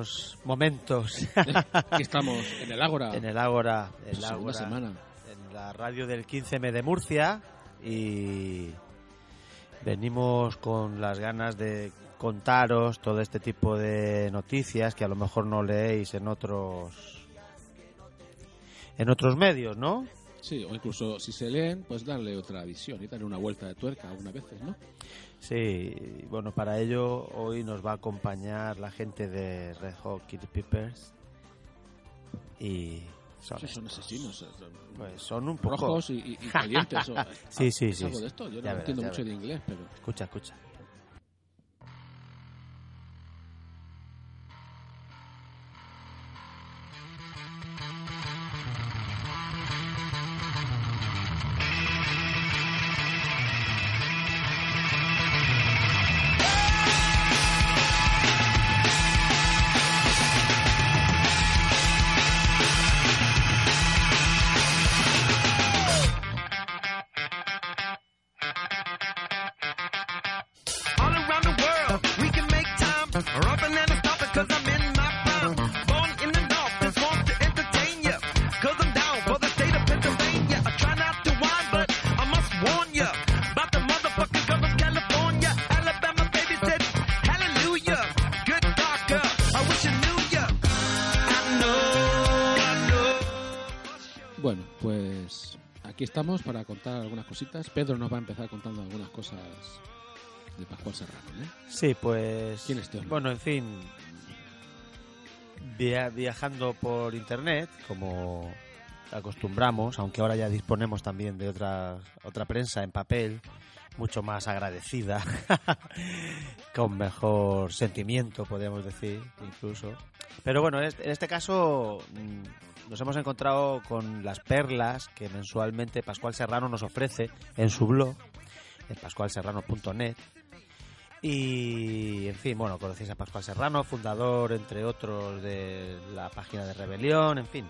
buenos momentos Aquí estamos en el Ágora. en el Ágora, el Segunda Ágora, semana. en la radio del 15M de Murcia y venimos con las ganas de contaros todo este tipo de noticias que a lo mejor no leéis en otros en otros medios, ¿no? Sí, o incluso si se leen, pues darle otra visión y darle una vuelta de tuerca algunas veces, ¿no? Sí, bueno, para ello hoy nos va a acompañar la gente de Red Hot Chili Peppers y son, Sí, son asesinos. son pues son un poco rojos y, y- y calientes. Sí, sí, ¿Es sí, algo de esto? Yo no verás, entiendo mucho de inglés, pero... Escucha, escucha. Aquí estamos para contar algunas cositas. Pedro nos va a empezar contando algunas cosas de Pascual Serrano, ¿eh? Sí, pues ¿Quién es este? Bueno, en fin, via- viajando por internet, como acostumbramos, aunque ahora ya disponemos también de otra otra prensa en papel mucho más agradecida, con mejor sentimiento, podríamos decir, incluso. Pero bueno, en este, este caso mm, nos hemos encontrado con las perlas que mensualmente Pascual Serrano nos ofrece en su blog, en pascualserrano.net. Y, en fin, bueno, conocéis a Pascual Serrano, fundador, entre otros, de la página de Rebelión, en fin.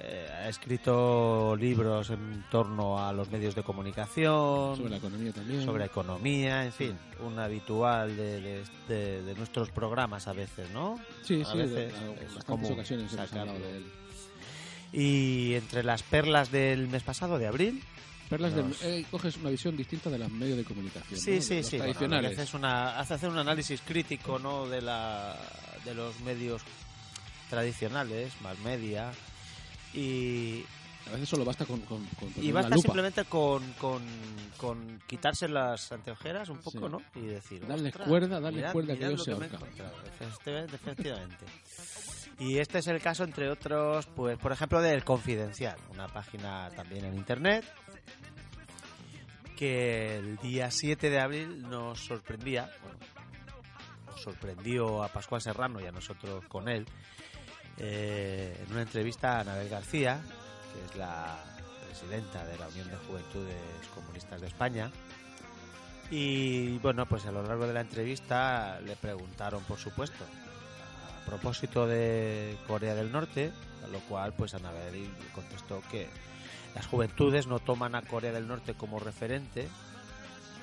Eh, ha escrito libros en torno a los medios de comunicación, Sobre la economía también. sobre economía, en fin, un habitual de, de- de- de nuestros programas a veces, ¿no? Sí, a sí, veces en bastantes ocasiones hemos hablado de él. Y entre las perlas del mes pasado, de abril, Perlas de- eh, coges una visión distinta de los medios de comunicación. Sí, sí, sí. Tradicionales. lo que hace, es una, hace hacer un análisis crítico ¿no? de, la, de los medios tradicionales, más media. Y, A veces solo basta con, con, con y basta lupa. simplemente con, con, con quitarse las anteojeras un poco, Sí. ¿no? Y decir. Darle "Ostras, cuerda, darle mirad- cuerda, que ellos lo se ahorcan". encontrado". Efectivamente, efectivamente. Y este es el caso, entre otros, pues por ejemplo, del Confidencial, una página también en internet que el día 7 de abril nos sorprendía, bueno, nos sorprendió a Pascual Serrano y a nosotros con él, eh, en una entrevista a Anabel García, que es la presidenta de la Unión de Juventudes Comunistas de España. Y bueno, pues a lo largo de la entrevista le preguntaron, por supuesto, propósito de Corea del Norte, a lo cual pues Anabel contestó que las juventudes no toman a Corea del Norte como referente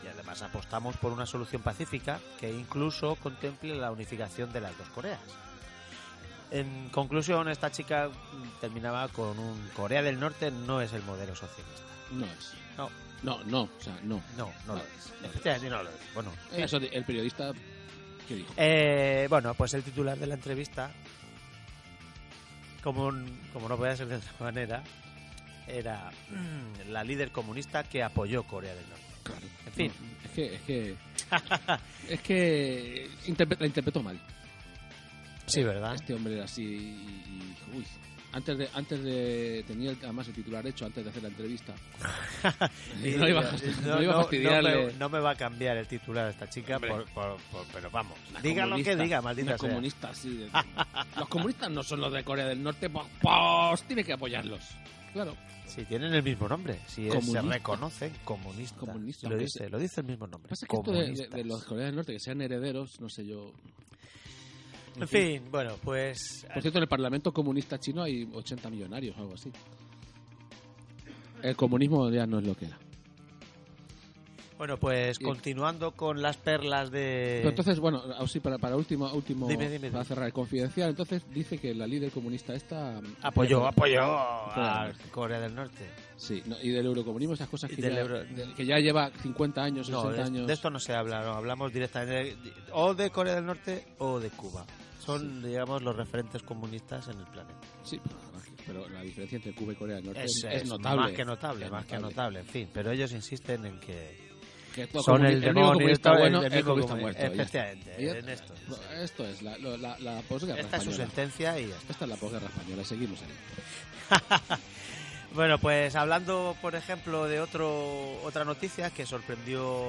y además apostamos por una solución pacífica que incluso contemple la unificación de las dos Coreas. En conclusión, esta chica terminaba con un Corea del Norte no es el modelo socialista. No es. No. No, no, o sea, no. No, no lo es. Efectivamente no lo es. Bueno, Eso, el periodista, ¿qué dijo? Eh, bueno, pues el titular de la entrevista, como, como no podía ser de otra manera, era mm, la líder comunista que apoyó Corea del Norte. Claro. En fin. No, es que, es que, es que interpre- la interpretó mal. Sí, ¿verdad? Este hombre era así y, y- uy, antes de, antes de, tenía el- además el titular hecho antes de hacer la entrevista. Y no iba, a- no- no iba a me, no me va a cambiar el titular a esta chica, por, por- por- pero vamos, Una diga lo que diga, maldita una sea. comunista así. de- los comunistas no son los de Corea del Norte, pues, pues tiene que apoyarlos. Claro. Si tienen el mismo nombre, si es- se reconocen comunista. Comunista, lo dice, lo dice el mismo nombre. Pasa que esto de, de- comunistas. de los Corea del Norte que sean herederos, no sé yo. En fin, bueno, pues Por cierto, en el Parlamento Comunista Chino hay 80 millonarios o algo así. El comunismo ya no es lo que era. Bueno, pues continuando con las perlas de... Entonces, bueno, así para, para último, último Dime, dime, para cerrar, confidencial, entonces dice que la líder comunista esta... apoyó, apoyó a. Corea del Norte. Sí, no, y del eurocomunismo, esas cosas que, del ya, euro- de- que ya lleva 50 años, 60 No, de, años... de esto no se habla, no, hablamos directamente de- o de Corea del Norte o de Cuba. Son, digamos, los referentes comunistas en el planeta. Sí, pero, la diferencia entre Cuba y Corea del Norte Es, es, es notable. Más que notable, Es más que notable, en fin. Pero ellos insisten en que Que son el demonio, el bueno, el comuni- muerto. está. Efectivamente, Y en está. esto. Esto es la, la, la posguerra Esta es su sentencia y ya está. Esta es la posguerra española, seguimos ahí. Bueno, pues hablando, por ejemplo, de otro otra noticia que sorprendió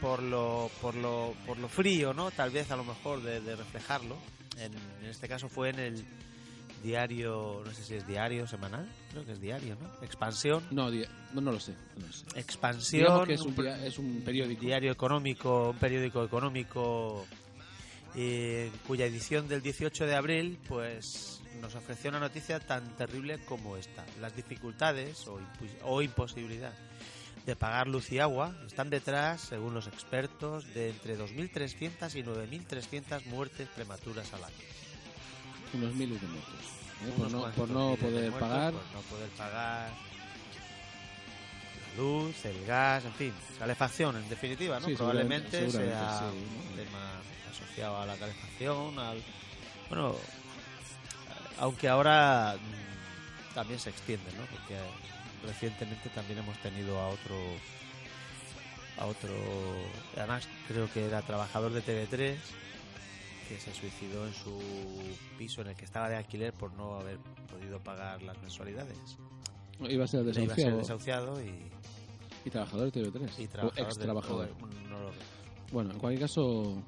por lo por lo por lo frío, ¿no? Tal vez a lo mejor de, de reflejarlo. En, en este caso fue en el diario, no sé si es diario semanal, creo que es diario, ¿no? Expansión, No, di- no, no lo sé. No lo sé. expansión, Digamos que es un, es un periódico. diario económico, un periódico económico eh, cuya edición del 18 de abril pues nos ofreció una noticia tan terrible como esta. Las dificultades o, o imposibilidad de pagar luz y agua están detrás, según los expertos, de entre 2.300 y 9.300 muertes prematuras al año. Unos miles de muertos. ¿eh? Por no, por poder muertos pagar. por no poder pagar la luz, el gas, en fin, calefacción en definitiva, ¿no? Sí, Probablemente seguramente- sea seguramente sí, un ¿no? tema asociado a la calefacción, al bueno, aunque ahora mm, también se extiende, ¿no? Porque recientemente también hemos tenido a otro a otro además creo que era trabajador de TV3 que se suicidó en su piso en el que estaba de alquiler por no haber podido pagar las mensualidades. Iba a ser Le iba a ser desahuciado. desahuciado y, Y trabajador de TV3. y o trabajador ex trabajador. o- no lo- Bueno, en cualquier caso,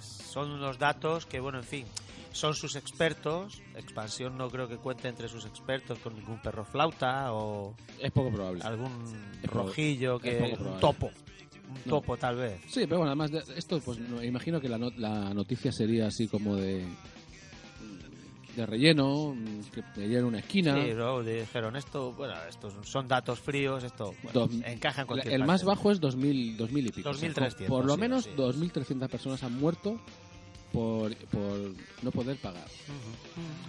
son unos datos que, bueno, en fin, son sus expertos. Expansión no creo que cuente entre sus expertos con ningún perro flauta o es poco probable. algún Es rojillo que un topo, un No. topo tal vez. Sí, pero bueno, además de esto, pues no- imagino que la, not- la noticia sería así como de de relleno, mm, que te llena una esquina. Sí, luego dijeron esto, bueno, estos son datos fríos, esto bueno, Dos- encaja en cualquier el más parte. bajo es 2000, 2000 y pico. O sea, 2300, por lo sí, menos sí. 2.300 personas han muerto por, por no poder pagar.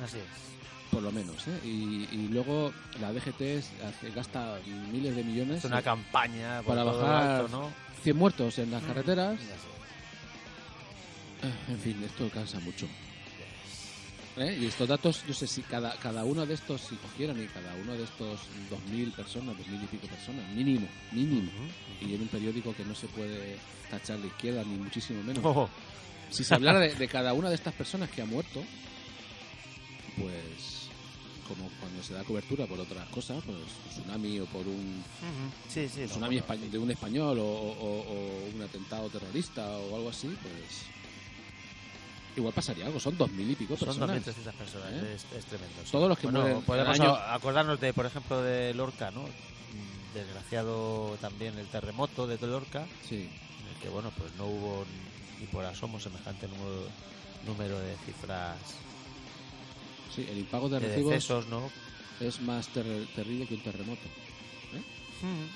Así es. Por lo menos, ¿eh? Y, y luego la DGT gasta miles de millones. Es una campaña para bajar- alto, ¿no? 100 muertos en las carreteras. Ah, En fin, esto cansa mucho. ¿Eh? Y estos datos, yo sé si cada, cada uno de estos, si cogieran y cada uno de estos 2.000 personas, 2.000 y pico personas, mínimo, mínimo, y en un periódico que no se puede tachar de izquierda ni muchísimo menos. Ojo. Si se hablara de, de cada una de estas personas que ha muerto, pues como cuando se da cobertura por otras cosas, pues un tsunami o por un Ujú. Sí, sí. no, tsunami bueno, espa- de un español o, o- o un atentado terrorista o algo así, pues igual pasaría algo. Son dos mil y pico Son personas. 2.300 personas, ¿Eh? es, es tremendo. Todos los que Bueno, mueren podemos año- acordarnos de, por ejemplo, de Lorca, ¿no? Mm, Desgraciado también el terremoto de Lorca, Sí. en el que, bueno, pues no hubo ni por asomo semejante número, número de cifras Sí, el impago de de recibos decesos, ¿no? es más ter- terrible que un terremoto.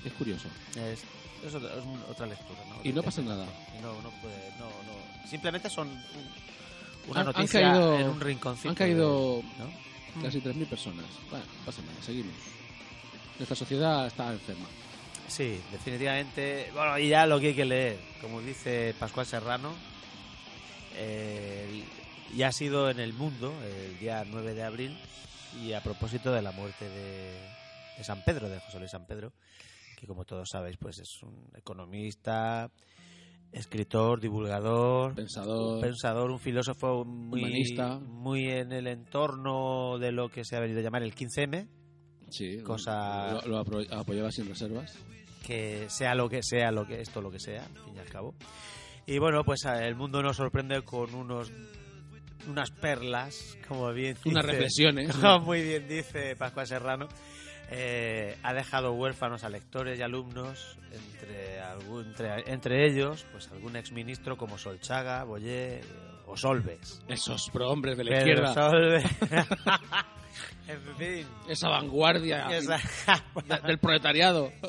Es curioso. Es, es otra, es un- otra lectura, ¿no? Y no pasa nada. Y no, no puede, no, no. Simplemente son un- una Han- han noticia caído- en un rinconcito. Han caído de- ¿no? casi 3.000 personas. Bueno, no pasa nada, seguimos. Nuestra sociedad está enferma. Sí, definitivamente. Bueno, y ya lo que hay que leer, como dice Pascual Serrano, eh, ya ha sido en el mundo el día 9 de abril y a propósito de la muerte de, de San Pedro, de José Luis San Pedro, que como todos sabéis, pues es un economista, escritor, divulgador, Pensador. un pensador, un filósofo muy, Humanista. muy en el entorno de lo que se ha venido a llamar el 15M, Sí, cosa- lo, lo apoyaba sin reservas. que sea lo que sea lo que esto lo que sea al fin y al cabo y bueno pues a- el mundo nos sorprende con unos unas perlas como bien dice, Unas reflexiones. como muy bien dice Pascual Serrano eh, ha dejado huérfanos a lectores y alumnos entre algún entre, entre ellos pues algún exministro como Solchaga Boyer o Solves Esos prohombres de la izquierda. Solves en fin Esa vanguardia esa- de- del proletariado.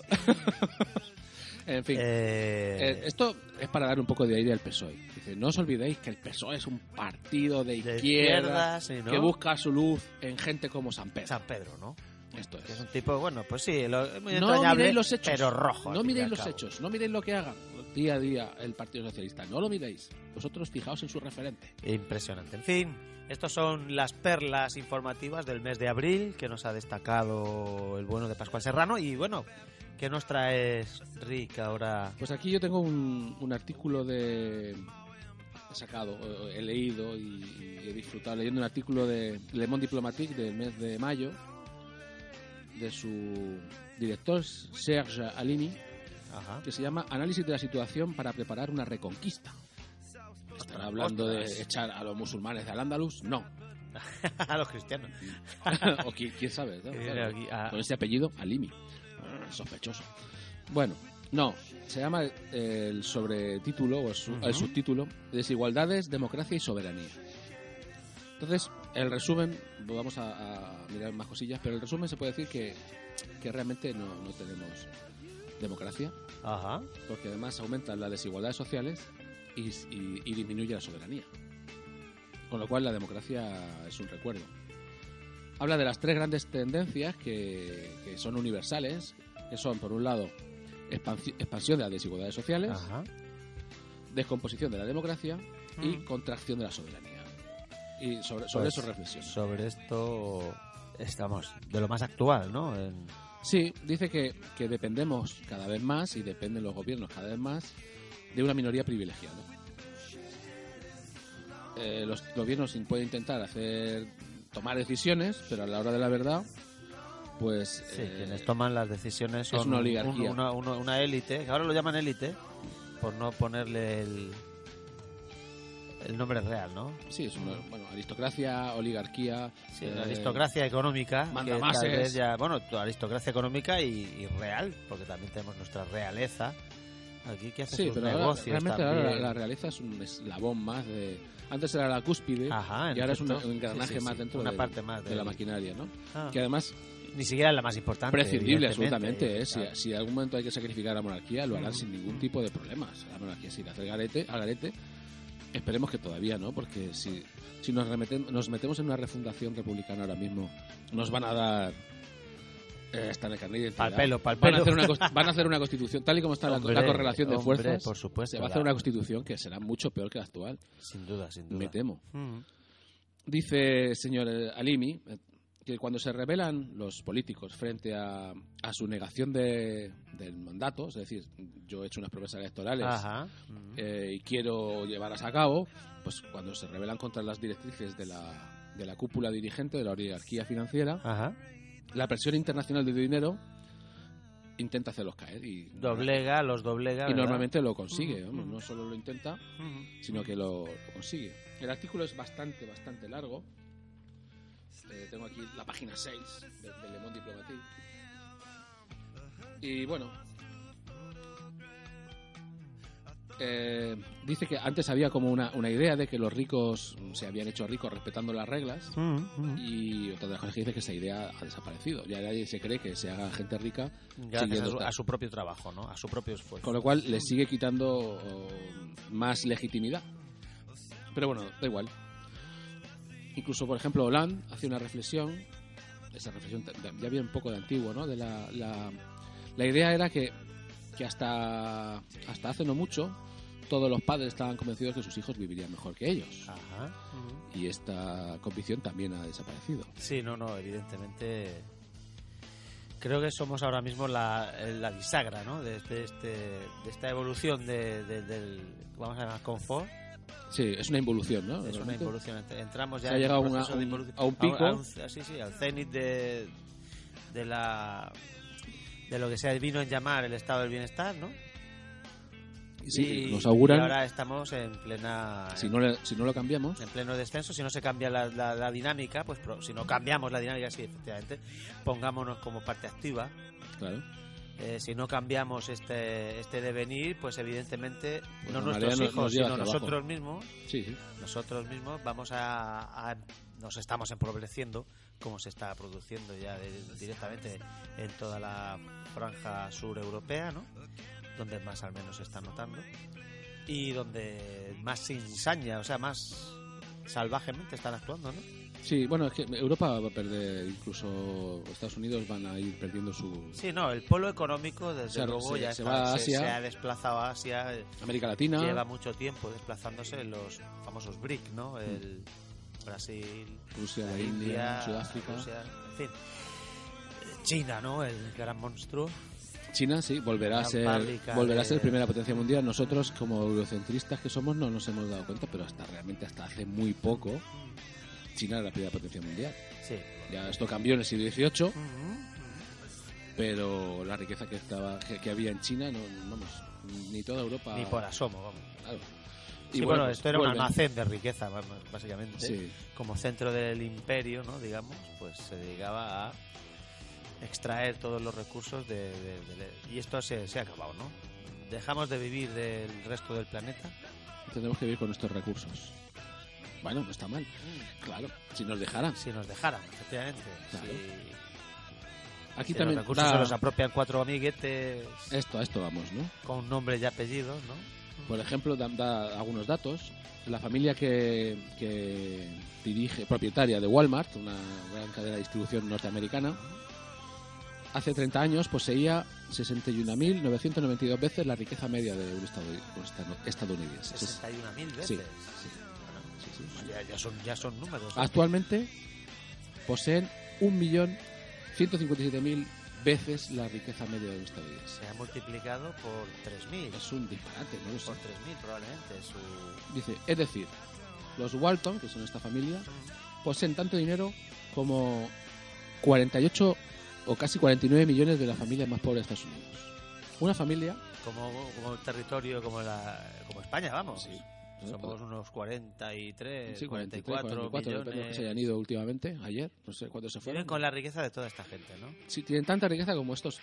En fin. Eh, Eh, esto es para dar un poco de aire al PSOE. Dice, no os olvidéis que el PSOE es un partido de de izquierda, izquierda, sí, ¿no? que busca su luz en gente como San Pedro. San Pedro, ¿no? Esto Que es es. un tipo, bueno, pues sí, lo, es muy No entrañable, miréis los hechos. pero rojo. No miréis los cabo. hechos, no miréis lo que hagan día a día el Partido Socialista. No lo miréis. Vosotros fijaos en su referente. Impresionante. En fin, estas son las perlas informativas del mes de abril que nos ha destacado el bueno de Pascual Serrano. Y bueno, ¿qué nos traes, Rick, ahora? Pues aquí yo tengo un, un artículo de... He sacado, he leído y, y he disfrutado leyendo un artículo de Le Monde Diplomatique del mes de mayo de su director Serge Alimi Ajá. que se llama Análisis de la situación para preparar una reconquista. ¿Estará hablando Ostras. de echar a los musulmanes de Al-Ándalus? No. a los cristianos. o quién, quién sabe, ¿no? Que viene Claro. aquí a- Con ese apellido, Alimi. Ah, Sospechoso. Bueno, no. Se llama eh, el sobretítulo o el, su- Ujú. el subtítulo Desigualdades, Democracia y Soberanía. Entonces, el resumen, vamos a, a mirar más cosillas, pero el resumen se puede decir que, que realmente no, no tenemos democracia, Ajá. porque además aumentan las desigualdades sociales y, y- y disminuye la soberanía. Con lo cual la democracia es un recuerdo. Habla de las tres grandes tendencias que, que son universales, que son, por un lado, expansi- expansión de las desigualdades sociales, Ajá. descomposición de la democracia y Mm. contracción de la soberanía. Y sobre, sobre Pues, eso reflexiono. Sobre esto estamos de lo más actual, ¿no? En- Sí, dice que, que dependemos cada vez más y dependen los gobiernos cada vez más de una minoría privilegiada. Eh, los gobiernos pueden intentar hacer tomar decisiones, pero a la hora de la verdad, pues sí, eh, quienes toman las decisiones son una un- oligarquía. una, una- una élite, que ahora lo llaman élite, por no ponerle el, el nombre real, ¿no? sí, es una bueno, aristocracia, oligarquía, Sí, eh, aristocracia económica, tal vez ya, bueno, aristocracia económica y, y real, porque también tenemos nuestra realeza aquí que hace Sí, sus pero ahora, negocios realmente ahora también. la, la realeza es un eslabón más de... Antes era la cúspide Ajá, y ahora es un, engranaje Sí, sí, más dentro una de, parte más de del- la maquinaria, ¿no? Ah, Que además ni siquiera es la más importante. prescindible absolutamente. ¿eh? Si, claro. si en algún momento hay que sacrificar a la monarquía, lo harán sin ningún tipo de problemas. La monarquía se irá a hacer garete, a garete. Esperemos que todavía no, porque si, si nos, remeten- nos metemos en una refundación republicana ahora mismo, nos van a dar eh, hasta en el carnet de identidad. Pa'l pelo, pa'l Van a, pelo. hacer una, cos- van a hacer una constitución, tal y como está la, Hombre, la correlación de hombre, fuerzas, por supuesto, se va a la- hacer una constitución que será mucho peor que la actual, Sin duda, sin duda. me temo. Mm. Dice señor eh, Alimi eh, que cuando se rebelan los políticos frente a, a su negación de, del mandato, es decir, yo he hecho unas promesas electorales Ajá. Mm. eh, y quiero llevarlas a cabo, pues cuando se rebelan contra las directrices de la, de la cúpula dirigente de la oligarquía financiera, Ajá. la presión internacional de dinero intenta hacerlos caer y, Doblega, los doblega. y ¿verdad? normalmente lo consigue, ujú. no solo lo intenta, Ujú. sino que lo, lo consigue. El artículo es bastante, bastante largo. Eh, tengo aquí la página 6 de, de Le Monde Diplomatique. Y bueno, eh, dice que antes había como una, una idea de que los ricos se habían hecho ricos respetando las reglas. Mm, mm. Y otra de las cosas que dice que esa idea ha desaparecido. Ya nadie se cree que se haga gente rica, Gracias siguiendo a su, a su propio trabajo, ¿no? A su propio esfuerzo. con lo cual le sigue quitando oh, más legitimidad. Pero bueno, da igual. Incluso, por ejemplo, Hollande hace una reflexión, esa reflexión ya viene un poco de antiguo, ¿no? De la, la, la idea era que, que hasta, hasta hace no mucho todos los padres estaban convencidos que sus hijos vivirían mejor que ellos. Ajá. Y esta convicción también ha desaparecido. Sí, no, no, evidentemente. Creo que somos ahora mismo la, la bisagra, ¿no? De, este, este, de esta evolución de, de- del, vamos a llamar, confort. Sí, es una involución, ¿no? Es una involución. Ent- Entramos ya Se ha en llegado un a una- a un- a un pico. a un- sí, sí, al cenit de, de la de lo que se vino en llamar el estado del bienestar, ¿no? Sí, Y- nos auguran, Y ahora estamos en plena si, no le- si no lo cambiamos, en pleno descenso, si no se cambia la, la- la dinámica, pues pro- si no cambiamos la dinámica, sí, efectivamente, pongámonos como parte activa. claro. Eh, si no cambiamos este, este devenir, pues evidentemente Pues no nuestros hijos, nos sino abajo. nosotros mismos, Sí, sí. nosotros mismos vamos a, a- nos estamos empobreciendo como se está produciendo ya de- directamente en toda la franja sur europea, ¿no? donde más al menos se está notando, y donde más sin saña, o sea, más salvajemente están actuando, ¿no? Sí, bueno, es que Europa va a perder, incluso Estados Unidos van a ir perdiendo su... Sí, no, el polo económico, desde luego, se- ya se está- va a Asia. se ha desplazado a Asia, eh, América Latina. lleva mucho tiempo desplazándose los famosos BRIC, ¿no? El Brasil, Rusia, la, India, India, Sudáfrica. Rusia, en fin. China, ¿no? El gran monstruo. China, sí, volverá a ser volverá a ser primera potencia mundial. Nosotros, como eurocentristas que somos, no nos hemos dado cuenta, pero hasta realmente hasta hace muy poco, China era la primera potencia mundial. Sí. Ya esto cambió en el siglo XVIII, pero la riqueza que estaba que, que había en China, no, vamos, ni toda Europa. Ni por asomo, vamos. Claro. Sí, bueno, esto era un almacén de riqueza, básicamente. Sí, Como centro del imperio, ¿no? Digamos, pues se dedicaba a extraer todos los recursos de... de- de- y esto se, se ha acabado, ¿no? Dejamos de vivir del resto del planeta. tenemos que vivir con estos recursos. Bueno, no está mal. Claro, si nos dejaran. Si nos dejaran, efectivamente. Claro. Si, Aquí si también los recursos da- se los apropian cuatro amiguetes esto, a esto vamos, ¿no? con nombres y apellidos, ¿no? Por ejemplo, da, da algunos datos. La familia que, que dirige, propietaria de Walmart, una gran cadena de distribución norteamericana, hace 30 años poseía 61.992 veces la riqueza media de un, estado, un estado- estadounidense. 61.000 veces. Sí, Sí, sí, sí. ya, ya son, ya son números. ¿eh? Actualmente poseen 1.157.000 veces la riqueza media de un estadounidense. Se ha multiplicado por 3.000. Es un disparate, no lo sé. Por 3.000 probablemente. Su... Dice, es decir, los Walton, que son esta familia, poseen tanto dinero como 48 o casi 49 millones de las familias más pobres de Estados Unidos. Una familia, Como, como el territorio, como, la, como España, vamos. Sí. Somos unos 43, sí, 44, 44 depende de los que millones. se hayan ido últimamente, ayer, no sé cuántos se fueron. Viven con la riqueza de toda esta gente, ¿no? Sí, tienen tanta riqueza como estos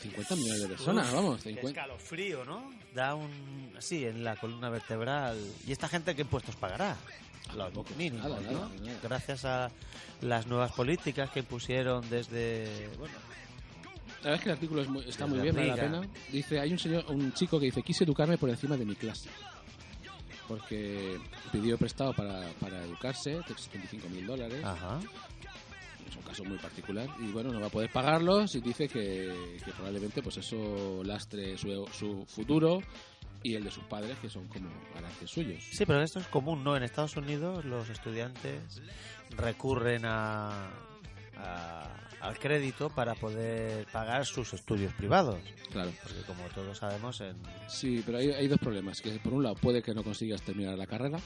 50 millones de personas, Uf, vamos, Qué 50. escalofrío, ¿no? Da un... así, en la columna vertebral. ¿Y esta gente qué impuestos pagará? Los Tampoco, mínimos, nada, ¿no? nada, nada. Gracias a las nuevas políticas que impusieron desde... Bueno, La verdad es que el artículo es muy- está muy bien, vale la pena. Dice, hay un señor, un chico que dice, quise educarme por encima de mi clase. Porque pidió prestado para, para educarse, 75 mil dólares. ajá. Es un caso muy particular. Y bueno, no va a poder pagarlos y dice que, que probablemente pues eso lastre su, su futuro y el de sus padres, que son como ganancias suyos. Sí, pero esto es común, ¿no? En Estados Unidos los estudiantes recurren a, a- al crédito para poder pagar sus estudios privados. Claro. Porque como todos sabemos, en... Sí, pero hay, hay dos problemas. Que por un lado puede que no consigas terminar la carrera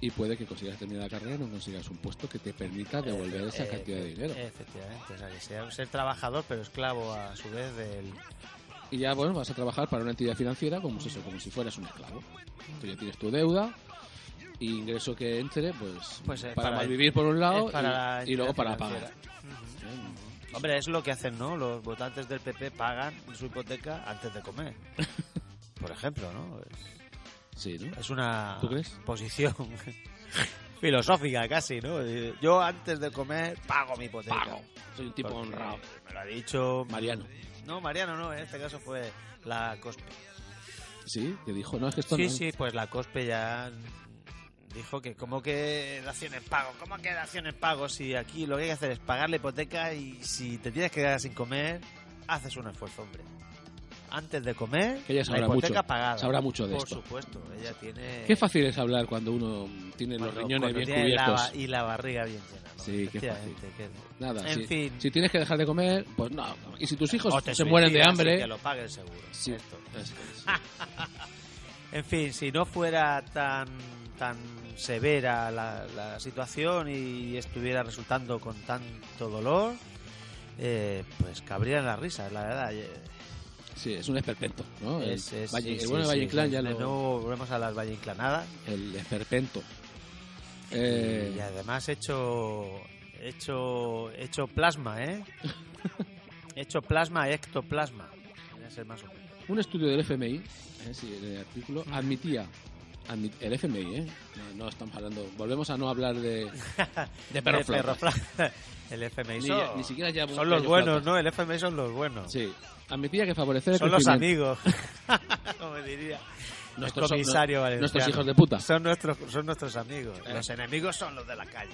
y puede que consigas terminar la carrera y no consigas un puesto que te permita devolver esa Eh, cantidad de dinero. Efectivamente, o sea, que sea ser trabajador pero esclavo a su vez del... Y ya, bueno, vas a trabajar para una entidad financiera como, es eso, como si fueras un esclavo. Tú ya tienes tu deuda y ingreso que entre, pues, Pues, eh, para, para- malvivir por un lado y, y luego para pagar. Hombre, es lo que hacen, ¿no? Los votantes del PP pagan su hipoteca antes de comer. Por ejemplo, ¿no? Es- Sí, ¿no? Es una ¿Tú crees? posición filosófica casi, ¿no? Yo antes de comer pago mi hipoteca. Pago. Soy un tipo Porque honrado. Me lo ha dicho Mariano. No, Mariano no, en este caso fue la COSPE. Sí, que dijo, no, es que esto Sí, no... sí, pues la COSPE ya dijo que como que dación en pago, ¿cómo que dación en pago? Si aquí lo que hay que hacer es pagar la hipoteca y si te tienes que quedar sin comer, haces un esfuerzo, hombre. Antes de comer, Que ella la sabrá hipoteca mucho, pagada. sabrá mucho de Por esto. supuesto, ella tiene... Qué fácil es hablar cuando uno tiene los riñones bien tiene la cubiertos. ba- y la barriga bien llena, ¿no? Sí, qué Efectivamente, que- Nada, En si, fin. si tienes que dejar de comer, pues no. Y si tus hijos te se mueren de hambre... Que lo pague el seguro. Sí. Esto. Es que sí. En fin, si no fuera tan tan severa la, la situación y estuviera resultando con tanto dolor, eh, pues cabrían las risas, la verdad. Eh, Sí, es un esperpento, ¿no? El Es, es- Valle- sí, el sí, bueno de sí, Valle Inclán sí. ya lo... nuevo volvemos a las Valle Inclanadas. El esperpento. Eh, Y además hecho hecho hecho plasma, ¿eh? hecho plasma, ectoplasma. Más. Un estudio del FMI, eh, el artículo, admitía admi- el FMI, ¿eh? No, no estamos hablando. Volvemos a no hablar de, de perro El FMI son, ni siquiera ya son los buenos, ¿no? El FMI son los buenos. Sí. Admitía que favorecer el Son los amigos. Como diría. Nuestros, comisario valenciano. nuestros hijos de puta. Son nuestros, son nuestros amigos. Eh. Los enemigos son los de la calle.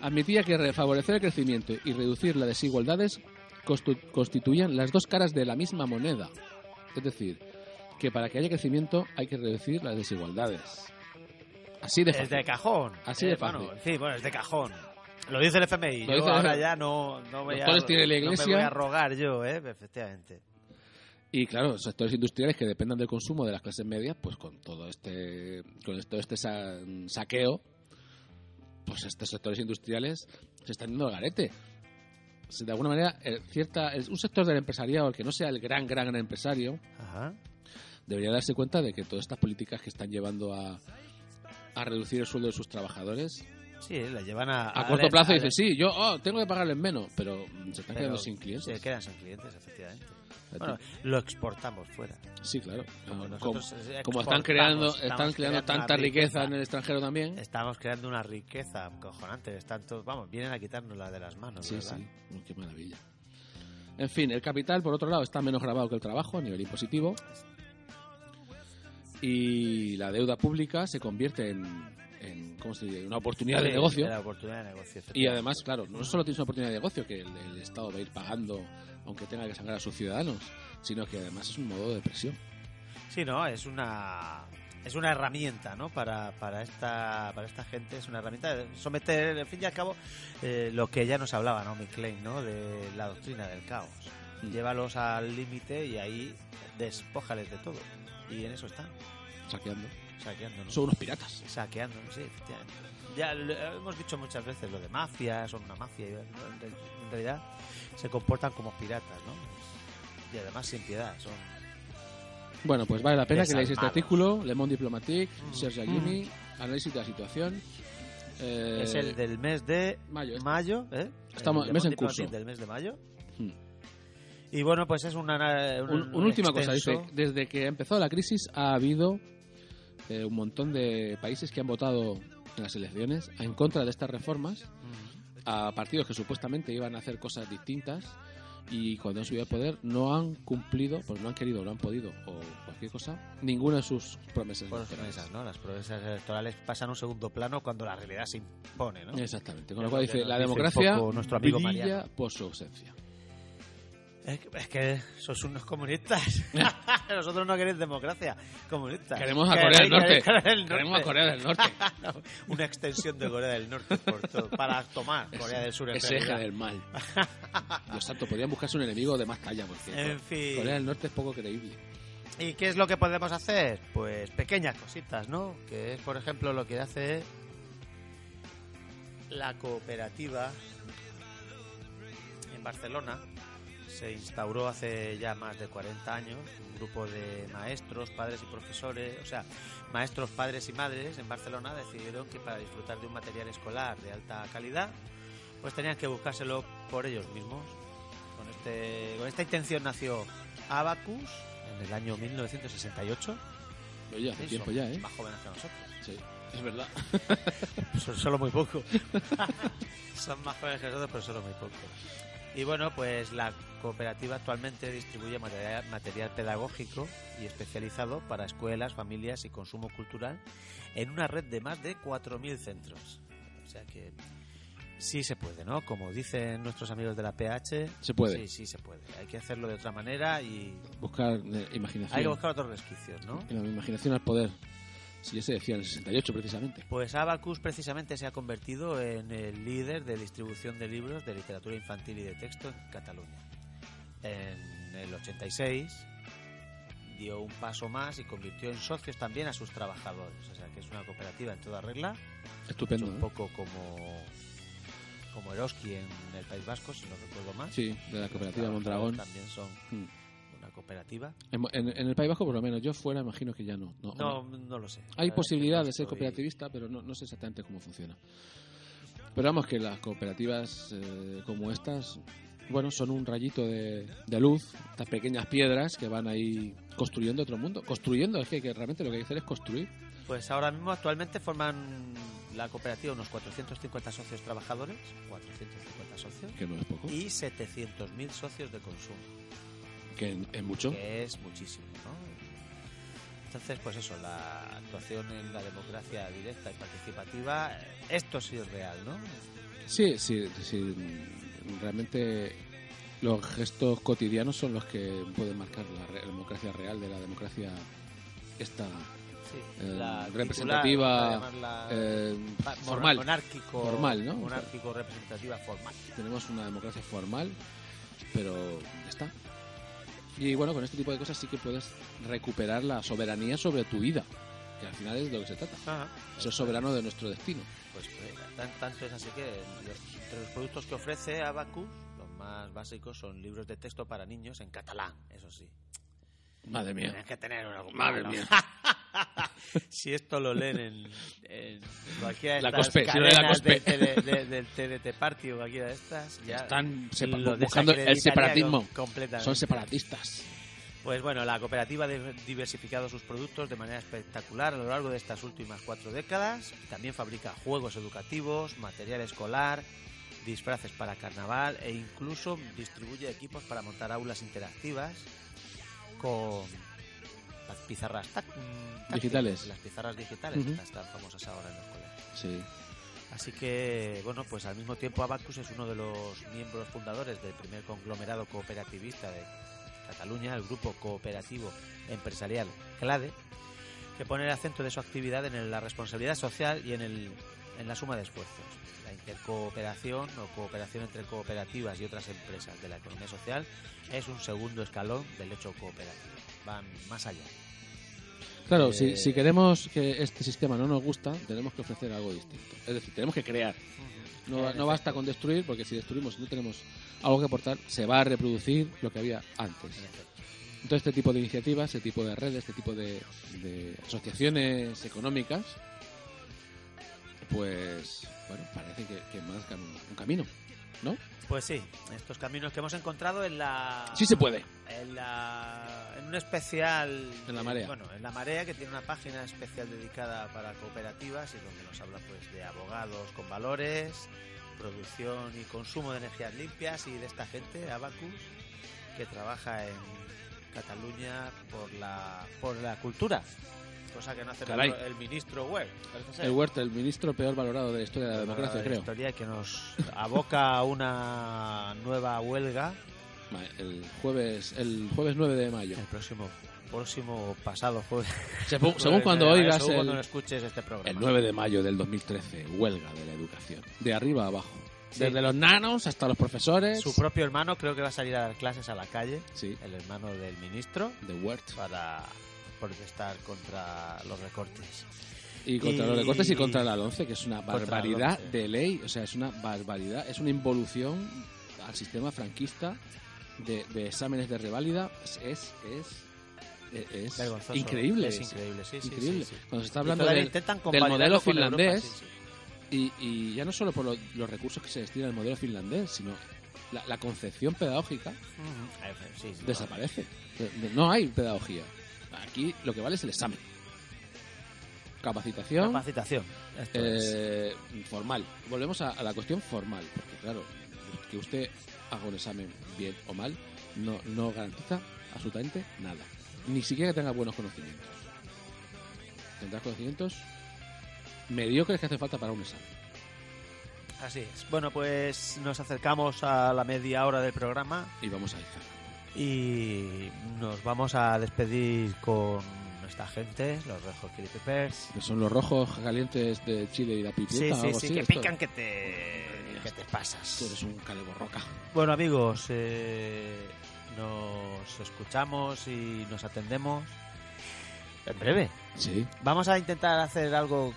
Admitía que re- favorecer el crecimiento y reducir las desigualdades constituían las dos caras de la misma moneda. Es decir, que para que haya crecimiento hay que reducir las desigualdades. Así de Es fácil. de cajón. Así de Eh, bueno, fácil. sí, bueno, es de cajón. Lo dice el FMI. Lo yo el ahora FMI. ya no, no, voy a, tiene la no me Iglesia. voy a rogar yo, ¿eh? Efectivamente. Y claro, sectores industriales que dependan del consumo de las clases medias, pues con todo este, con todo este sa- saqueo, pues estos sectores industriales se están yendo al garete. De alguna manera, eh, cierta, es un sector del empresariado, el que no sea el gran, gran, gran empresario, Ajá. Debería darse cuenta de que todas estas políticas que están llevando a, a reducir el sueldo de sus trabajadores, Sí, le llevan a... a corto plazo dicen, sí, yo oh, tengo que pagarles menos, pero se están pero quedando sin clientes. Se quedan sin clientes, efectivamente. Bueno, lo exportamos fuera. sí, claro. Como Ah, como, como están creando, están creando una tanta riqueza en el extranjero también. Estamos creando una riqueza cojonante. Están todos, vamos, vienen a quitarnos de las manos. Sí, ¿verdad? sí, qué maravilla. En fin, el capital, por otro lado, está menos grabado que el trabajo a nivel impositivo. Y la deuda pública se convierte en, en ¿cómo se dice? una oportunidad de negocio. La oportunidad de negocio. Y además, claro, no solo tienes una oportunidad de negocio que el, el Estado va a ir pagando, aunque tenga que sangrar a sus ciudadanos, sino que además es un modo de presión. Sí, no, es una es una herramienta, ¿no? Para, para esta para esta gente es una herramienta de someter, al fin y al cabo, eh, lo que ya nos hablaba, ¿no? Klein, ¿no? De la doctrina del caos. Mm. Llévalos al límite y ahí despójales de todo. Y en eso están, Saqueando. saqueando, ¿no? Son unos piratas. Saqueando, sí, efectivamente. Ya lo hemos dicho muchas veces lo de mafia, son una mafia, en re- en realidad se comportan como piratas, ¿no? Y además sin piedad, son Bueno, pues vale la pena que leáis este artículo, Le Monde Diplomatique, Mm. Serge Aguini, análisis de la situación. Eh, Es el del mes de mayo, este. mayo, ¿eh? Estamos- El mes en curso. Del mes de mayo. Hmm. Y bueno, pues es una, un, Un- un una última cosa, dice, desde que empezó la crisis ha habido eh, un montón de países que han votado en las elecciones en contra de estas reformas, a partidos que supuestamente iban a hacer cosas distintas y cuando han subido al poder no han cumplido, pues no han querido, no han podido o cualquier cosa, ninguna de sus promesas. Por promesas, ¿no? Las promesas electorales pasan a un segundo plano cuando la realidad se impone, ¿no? Exactamente, con lo cual dice, la democracia nuestro amigo brilla Mariano. por su ausencia. Es que, es que sois unos comunistas. Nosotros no queréis democracia comunista. Queremos a Corea del Norte. Queremos a. Corea del Norte, Una extensión de Corea del Norte por todo, para tomar Corea del Sur ese eje del mal. Dios santo, podrían buscarse un enemigo de más talla, porque En fin. Corea del Norte es poco creíble. ¿Y qué es lo que podemos hacer? Pues pequeñas cositas, ¿no? Que es, por ejemplo, lo que hace la cooperativa en Barcelona. Se instauró hace ya más de 40 años un grupo de maestros, padres y profesores, o sea, maestros, padres y madres en Barcelona decidieron que para disfrutar de un material escolar de alta calidad, pues tenían que buscárselo por ellos mismos. Con, este, con esta intención nació Abacus en el año 1968. Oye, hace Sí, tiempo ya, ¿eh? Más jóvenes que nosotros. Sí, es verdad. Son solo muy poco. Son más jóvenes que nosotros, pero solo muy poco. Y bueno, pues la cooperativa actualmente distribuye material, material pedagógico y especializado para escuelas, familias y consumo cultural en una red de más de 4.000 centros. O sea que sí se puede, ¿no? Como dicen nuestros amigos de la PH, Se puede. Sí, sí se puede. Hay que hacerlo de otra manera y Buscar eh, imaginación. hay que buscar otros resquicios, ¿no? La imaginación al poder. Si ya se decía en el 68 precisamente. Pues Abacus precisamente se ha convertido en el líder de distribución de libros de literatura infantil y de texto en Cataluña. En el 86 dio un paso más y convirtió en socios también a sus trabajadores. O sea que es una cooperativa en toda regla. Es Estupendo. un ¿eh? poco como, como Eroski en el País Vasco, si no recuerdo mal. Sí, de la cooperativa Mondragón. También son Mm. una cooperativa. En, en- en el País Vasco, por lo menos, yo fuera, imagino que ya no. no, No, no lo sé. La Hay es que posibilidad de ser cooperativista, pero no, no sé exactamente cómo funciona. Pero vamos, que las cooperativas eh, como estas, bueno, son un rayito de, de luz, estas pequeñas piedras que van ahí construyendo otro mundo. Construyendo, es que, que realmente lo que hay que hacer es construir. Pues ahora mismo actualmente forman la cooperativa unos 450 socios trabajadores, 450 socios, Que no es poco. y 700.000 socios de consumo, Que es mucho. que es muchísimo, ¿no? Entonces, pues eso, la actuación en la democracia directa y participativa, esto sí es real, ¿no? Sí, sí, sí. Realmente los gestos cotidianos son los que pueden marcar la, re- la democracia real de la democracia esta Sí, Eh, la representativa, titular, eh, formal. monárquico, Formal, ¿no? Monárquico representativa formal. Tenemos una democracia formal, pero ya está. Y bueno, con este tipo de cosas sí que puedes recuperar la soberanía sobre tu vida, que al final es de lo que se trata. Ajá. Ser soberano de nuestro destino. Pues tan- tanto es así que los, entre los productos que ofrece Abacus, los más básicos son libros de texto para niños en catalán, eso sí. Madre mía. Tienes que tener una Madre mía. si esto lo leen en, en cualquiera de La estas Cospe, lee la cadenas Cospe. del, tele- de- del TDT Party o cualquiera de estas, ya Están buscando el separatismo. com- completamente. Son separatistas. Pues bueno, la cooperativa ha diversificado sus productos de manera espectacular a lo largo de estas últimas cuatro décadas. También fabrica juegos educativos, material escolar, disfraces para carnaval e incluso distribuye equipos para montar aulas interactivas con las pizarras táctiles, Digitales. Las pizarras digitales, estas tan famosas ahora en los colegios. Sí. Así que, bueno, pues al mismo tiempo Abacus es uno de los miembros fundadores del primer conglomerado cooperativista de Cataluña, el Grupo Cooperativo Empresarial CLADE, que pone el acento de su actividad en la responsabilidad social y en, el, en la suma de esfuerzos. La intercooperación o cooperación entre cooperativas y otras empresas de la economía social es un segundo escalón del hecho cooperativo. Van más allá. Claro, Eh, si, si queremos que este sistema no nos gusta, tenemos que ofrecer algo distinto. Es decir, tenemos que crear. No basta con destruir, porque si destruimos no tenemos algo que aportar, se va a reproducir lo que había antes. Entonces, este tipo de iniciativas, este tipo de redes, este tipo de, asociaciones económicas, pues, bueno, parece que, marcan un camino, ¿no? Pues sí, estos caminos que hemos encontrado en la Sí se puede. en, la, en un especial En La Marea. bueno en la marea que tiene una página especial dedicada para cooperativas y donde nos habla pues de abogados con valores producción y consumo de energías limpias y de esta gente Abacus que trabaja en Cataluña por la por la cultura cosa que no hace Caray. el, ministro ser. El Huerta, el ministro peor valorado de la historia de la democracia, La creo. historia que nos aboca a una nueva huelga El jueves, el jueves 9 de mayo. el próximo próximo pasado jueves Según, según cuando oigas según cuando el, lo escuches este programa el 9 de mayo del 2013, huelga de la educación. De arriba a abajo. Sí. Desde los nanos hasta los profesores. su propio hermano creo que va a salir a dar clases a la calle Sí, el hermano del ministro de Huert. para protestar contra los recortes Y contra Y- los recortes y contra la 11, que es una barbaridad 11. de ley. O sea, es una barbaridad. Es una involución al sistema franquista de, de exámenes de reválida. Es, es, es, increíble. es increíble sí, sí, increíble. sí, sí. Cuando se está hablando del, modelo Europa, finlandés. Y, y ya no solo por lo- los recursos que se destinan al modelo finlandés, sino la, la concepción pedagógica desaparece. De- de- No hay pedagogía. Aquí lo que vale es el examen. Capacitación capacitación esto es. eh, formal. Volvemos a, a la cuestión formal, porque claro, que usted haga un examen bien o mal no, no garantiza absolutamente nada. Ni siquiera que tenga buenos conocimientos. Tendrás conocimientos mediocres que hacen falta para un examen. así es bueno pues nos acercamos a la media hora del programa Y vamos a ir. Y nos vamos a despedir con esta gente, los Hot Chili Peppers. Que son los rojos calientes de Chile y la pimienta Sí, sí, sí, así, que esto. pican que te, que te pasas. Tú eres un calebo roca. Bueno amigos, eh, nos escuchamos y nos atendemos en breve. Sí. Vamos a intentar hacer algo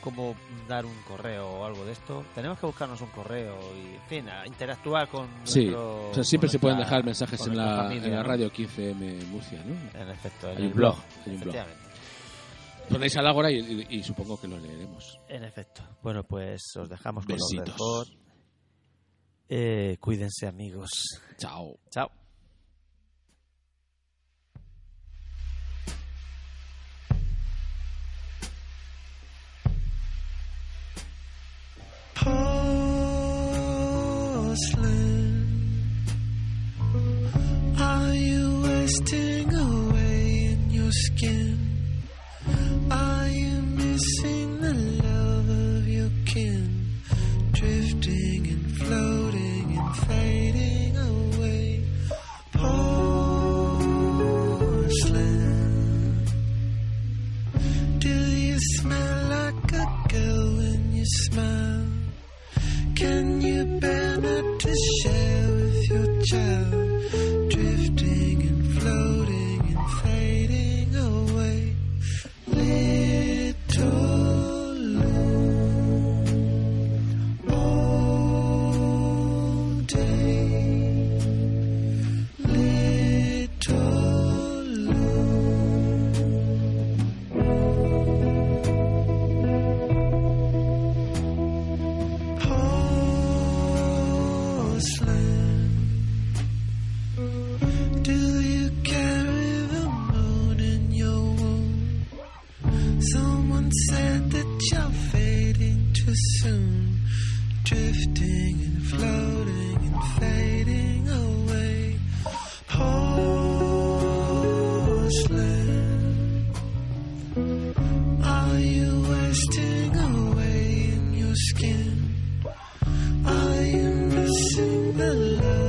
como dar un correo o algo de esto. Tenemos que buscarnos un correo y, en fin, a interactuar con Sí. nuestro- O sea, siempre se pueden dejar mensajes en la, familia, en la ¿no? radio 15M Murcia, ¿no? En efecto, en Hay el un blog, hay un blog. Ponéis al ágora y, y- y supongo que lo leeremos. En efecto. Bueno, pues os dejamos con los Besitos. Hot. Eh, cuídense amigos. Chao. Chao. Your skin? Are you missing the love of your kin? Drifting and floating and fading away. Porcelain. Do you smell like a girl when you smile? Can you bear believe.